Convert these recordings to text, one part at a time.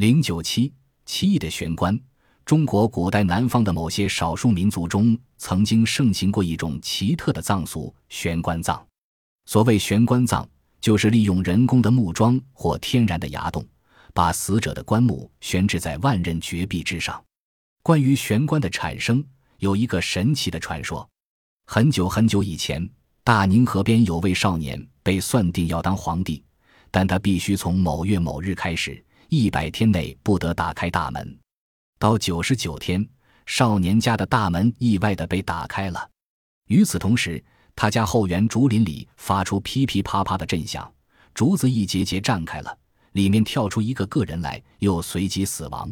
零九七奇异的玄关。中国古代南方的某些少数民族中，曾经盛行过一种奇特的葬俗——悬棺葬。所谓悬棺葬，就是利用人工的木桩或天然的崖洞，把死者的棺木悬置在万仞绝壁之上。关于悬棺的产生，有一个神奇的传说：很久很久以前，大宁河边有位少年被算定要当皇帝，但他必须从某月某日开始，一百天内不得打开大门。到九十九天，少年家的大门意外的被打开了。与此同时，他家后园竹林里发出噼噼啪啪的震响，竹子一节节绽开了，里面跳出一个个人来，又随即死亡。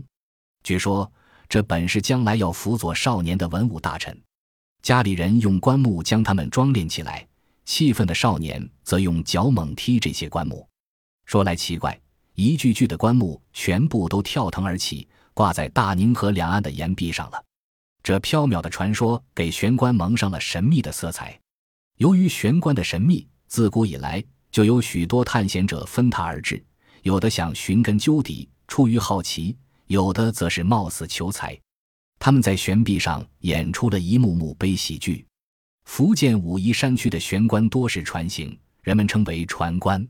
据说这本是将来要辅佐少年的文武大臣，家里人用棺木将他们装殓起来，气愤的少年则用脚猛踢这些棺木。说来奇怪，一具具的棺木全部都跳腾而起。挂在大宁河两岸的岩壁上了，这缥缈的传说给玄关蒙上了神秘的色彩。由于玄关的神秘，自古以来就有许多探险者分它而至，有的想寻根究底，出于好奇；有的则是冒死求财。他们在悬壁上演出了一幕幕悲喜剧。福建武夷山区的悬棺多是船形，人们称为船棺。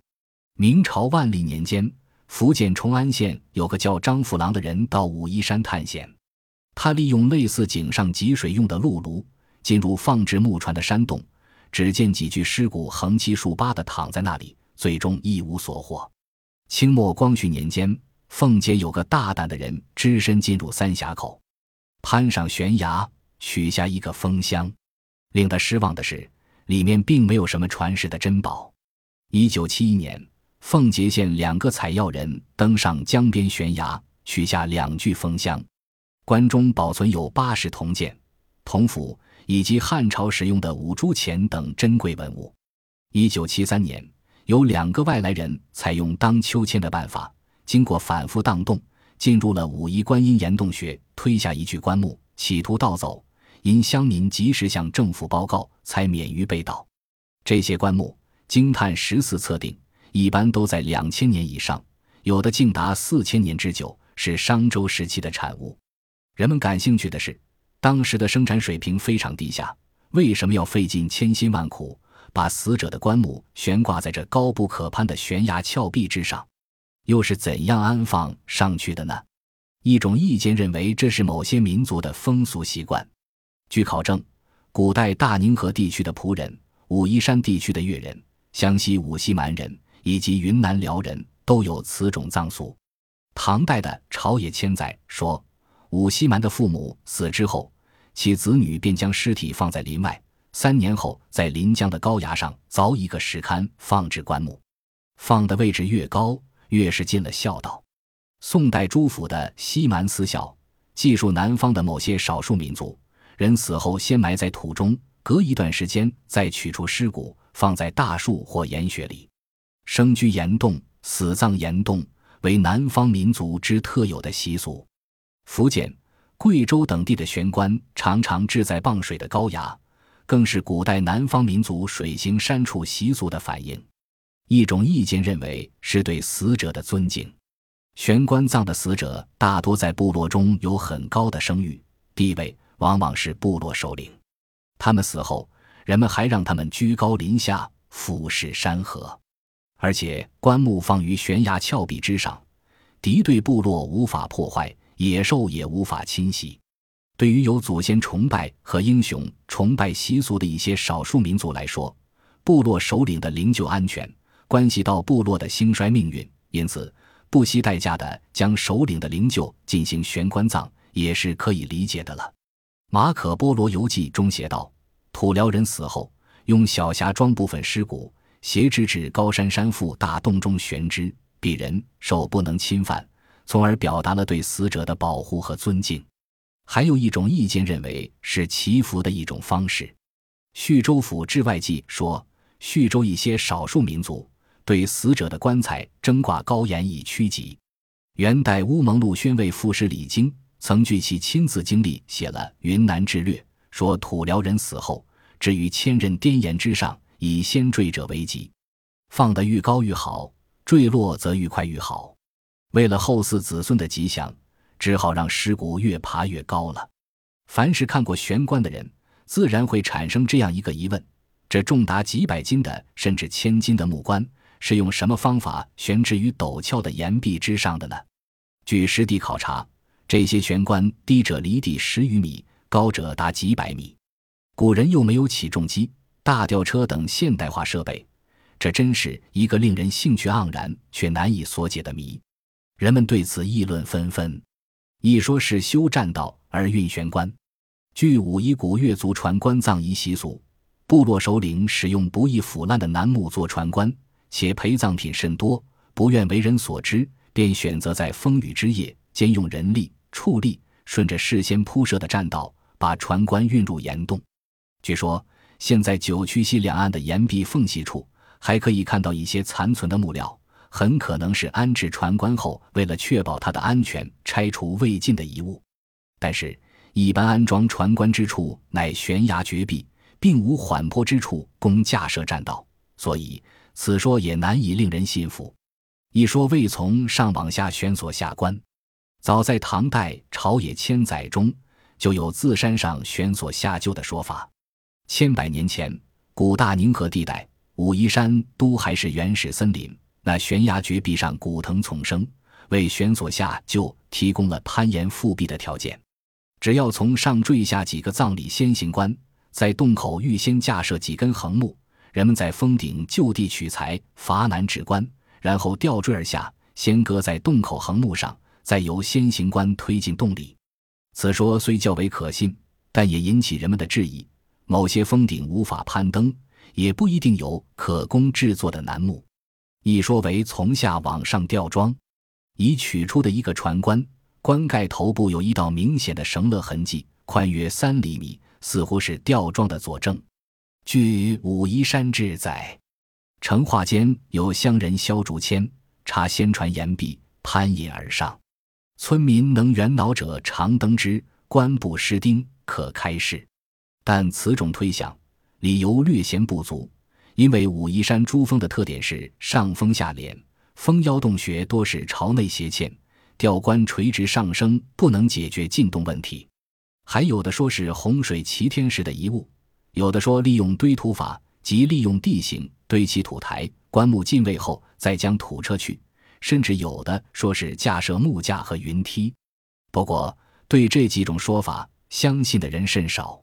明朝万历年间。福建崇安县有个叫张富郎的人到武夷山探险，他利用类似井上汲水用的露炉，进入放置木船的山洞，只见几具尸骨横七竖八地躺在那里，最终一无所获。清末光绪年间，奉节有个大胆的人只身进入三峡口，攀上悬崖取下一个封箱，令他失望的是，里面并没有什么传世的珍宝。一九七一年。奉节县两个采药人登上江边悬崖，取下两具封箱，棺中保存有八十铜剑、铜斧以及汉朝使用的五铢钱等珍贵文物。一九七三年，有两个外来人采用荡秋千的办法，经过反复荡动，进入了武夷观音岩洞穴，推下一具棺木，企图盗走。因乡民及时向政府报告，才免于被盗。这些棺木经探十四测定。一般都在两千年以上，有的竟达四千年之久，是商周时期的产物。人们感兴趣的是，当时的生产水平非常低下，为什么要费尽千辛万苦把死者的棺木悬挂在这高不可攀的悬崖峭壁之上？又是怎样安放上去的呢？一种意见认为，这是某些民族的风俗习惯。据考证，古代大宁河地区的仆人、武夷山地区的越人、湘西五溪蛮人。以及云南辽人都有此种葬俗。唐代的《朝野千载》说，武西蛮的父母死之后，其子女便将尸体放在林外，三年后在临江的高崖上凿一个石龛，放置棺木。放的位置越高，越是尽了孝道。宋代朱府的《西蛮思孝》记述南方的某些少数民族人死后先埋在土中，隔一段时间再取出尸骨，放在大树或岩穴里。生居岩洞，死葬岩洞，为南方民族之特有的习俗。福建、贵州等地的悬棺常常置在傍水的高崖，更是古代南方民族水行山处习俗的反映。一种意见认为，是对死者的尊敬。悬棺葬的死者大多在部落中有很高的声誉地位，往往是部落首领。他们死后，人们还让他们居高临下，俯视山河。而且棺木放于悬崖峭壁之上，敌对部落无法破坏，野兽也无法侵袭。对于有祖先崇拜和英雄崇拜习俗的一些少数民族来说，部落首领的灵柩安全关系到部落的兴衰命运，因此不惜代价的将首领的灵柩进行悬棺葬，也是可以理解的了。马可波罗游记中写道：土辽人死后，用小匣装部分尸骨。挟之至高山山腹大洞中悬之，鄙人手不能侵犯，从而表达了对死者的保护和尊敬。还有一种意见认为是祈福的一种方式。叙州府志外记说，叙州一些少数民族对死者的棺材征挂高檐以趋吉。元代乌蒙路宣慰副使李经曾据其亲自经历写了《云南志略》，说土辽人死后置于千仞颠岩之上。以先坠者为吉，放得愈高愈好，坠落则愈快愈好。为了后嗣子孙的吉祥，只好让尸骨越爬越高了。凡是看过悬棺的人，自然会产生这样一个疑问：这重达几百斤的，甚至千斤的木棺，是用什么方法悬置于陡峭的岩壁之上的呢？据实地考察，这些悬棺低者离地十余米，高者达几百米。古人又没有起重机、大吊车等现代化设备，这真是一个令人兴趣盎然却难以所解的谜。人们对此议论纷纷。一说是修栈道而运悬棺。据武夷古越族传棺葬仪习俗，部落首领使用不易腐烂的楠木做船棺，且陪葬品甚多，不愿为人所知，便选择在风雨之夜，兼用人力、畜力，顺着事先铺设的栈道，把船棺运入岩洞。据说，现在九曲溪两岸的岩壁缝隙处，还可以看到一些残存的木料。很可能是安置船棺后，为了确保它的安全，拆除未尽的遗物。但是，一般安装船棺之处乃悬崖绝壁，并无缓坡之处供架设栈道，所以此说也难以令人信服。一说未从上往下悬索下棺，早在唐代《朝野千载》中就有自山上悬索下救的说法。千百年前，古大宁河地带武夷山都还是原始森林。那悬崖绝壁上古藤丛生，为悬索下就提供了攀岩复壁的条件。只要从上坠下几个葬礼先行官，在洞口预先架设几根横木，人们在峰顶就地取材伐楠置棺，然后吊坠而下，先搁在洞口横木上，再由先行官推进洞里。此说虽较为可信，但也引起人们的质疑：某些峰顶无法攀登，也不一定有可供制作的楠木。一说为从下往上吊装，已取出的一个船棺，棺盖头部有一道明显的绳勒痕迹，宽约三厘米，似乎是吊装的佐证。据《武夷山志》载，成化间有乡人削竹签，插先船岩壁，攀引而上。村民能圆脑者，常登之。棺不失钉，可开市。但此种推想，理由略显不足。因为武夷山珠峰的特点是上峰下连，峰腰洞穴多是朝内斜嵌，吊棺垂直上升不能解决进洞问题。还有的说是洪水齐天时的遗物，有的说利用堆土法，即利用地形堆起土台，棺木进位后再将土撤去，甚至有的说是架设木架和云梯。不过对这几种说法，相信的人甚少。